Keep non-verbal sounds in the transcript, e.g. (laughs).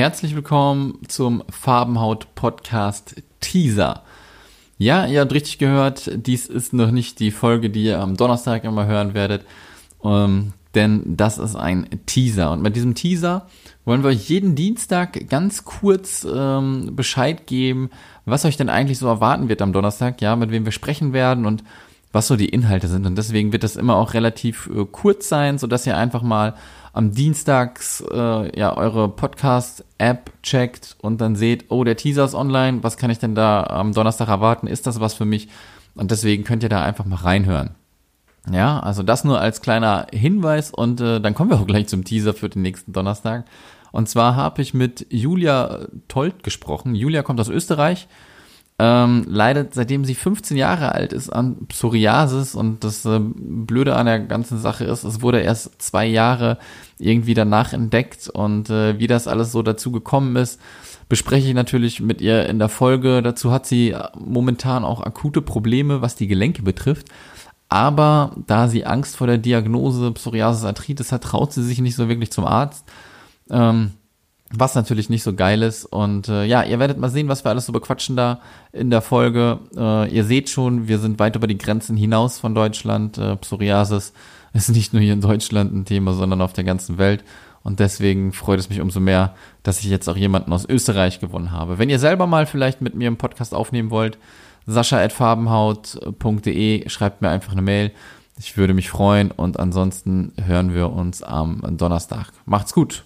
Herzlich willkommen zum Farbenhaut Podcast Teaser. Ja, ihr habt richtig gehört, dies ist noch nicht die Folge, die ihr am Donnerstag immer hören werdet, ähm, denn das ist ein Teaser. Und mit diesem Teaser wollen wir euch jeden Dienstag ganz kurz ähm, Bescheid geben, was euch denn eigentlich so erwarten wird am Donnerstag, ja, mit wem wir sprechen werden und was so die Inhalte sind. Und deswegen wird das immer auch relativ äh, kurz sein, so dass ihr einfach mal am Dienstags äh, ja eure Podcast-App checkt und dann seht, oh, der Teaser ist online, was kann ich denn da am Donnerstag erwarten? Ist das was für mich? Und deswegen könnt ihr da einfach mal reinhören. Ja, also das nur als kleiner Hinweis und äh, dann kommen wir auch gleich zum Teaser für den nächsten Donnerstag. Und zwar habe ich mit Julia Tolt gesprochen. Julia kommt aus Österreich ähm, leidet, seitdem sie 15 Jahre alt ist, an Psoriasis und das äh, Blöde an der ganzen Sache ist, es wurde erst zwei Jahre irgendwie danach entdeckt und äh, wie das alles so dazu gekommen ist, bespreche ich natürlich mit ihr in der Folge. Dazu hat sie momentan auch akute Probleme, was die Gelenke betrifft. Aber da sie Angst vor der Diagnose Psoriasis Arthritis hat, traut sie sich nicht so wirklich zum Arzt. Ähm, was natürlich nicht so geil ist. Und äh, ja, ihr werdet mal sehen, was wir alles so bequatschen da in der Folge. Äh, ihr seht schon, wir sind weit über die Grenzen hinaus von Deutschland. Äh, Psoriasis (laughs) ist nicht nur hier in Deutschland ein Thema, sondern auf der ganzen Welt. Und deswegen freut es mich umso mehr, dass ich jetzt auch jemanden aus Österreich gewonnen habe. Wenn ihr selber mal vielleicht mit mir einen Podcast aufnehmen wollt, sascha.farbenhaut.de, schreibt mir einfach eine Mail. Ich würde mich freuen und ansonsten hören wir uns am Donnerstag. Macht's gut!